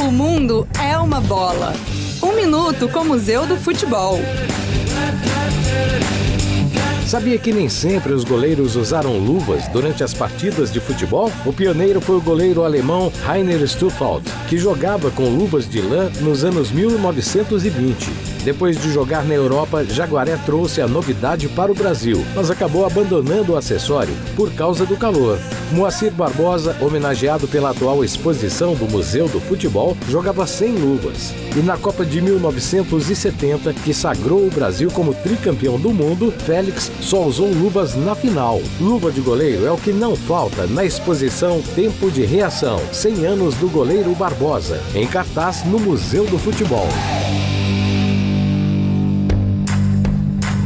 O mundo é uma bola. Um minuto com o Museu do Futebol. Sabia que nem sempre os goleiros usaram luvas durante as partidas de futebol? O pioneiro foi o goleiro alemão Rainer Stufald, que jogava com luvas de lã nos anos 1920. Depois de jogar na Europa, Jaguaré trouxe a novidade para o Brasil, mas acabou abandonando o acessório por causa do calor. Moacir Barbosa, homenageado pela atual exposição do Museu do Futebol, jogava sem luvas. E na Copa de 1970, que sagrou o Brasil como tricampeão do mundo, Félix só usou luvas na final. Luva de goleiro é o que não falta na exposição Tempo de Reação 100 anos do goleiro Barbosa, em cartaz no Museu do Futebol.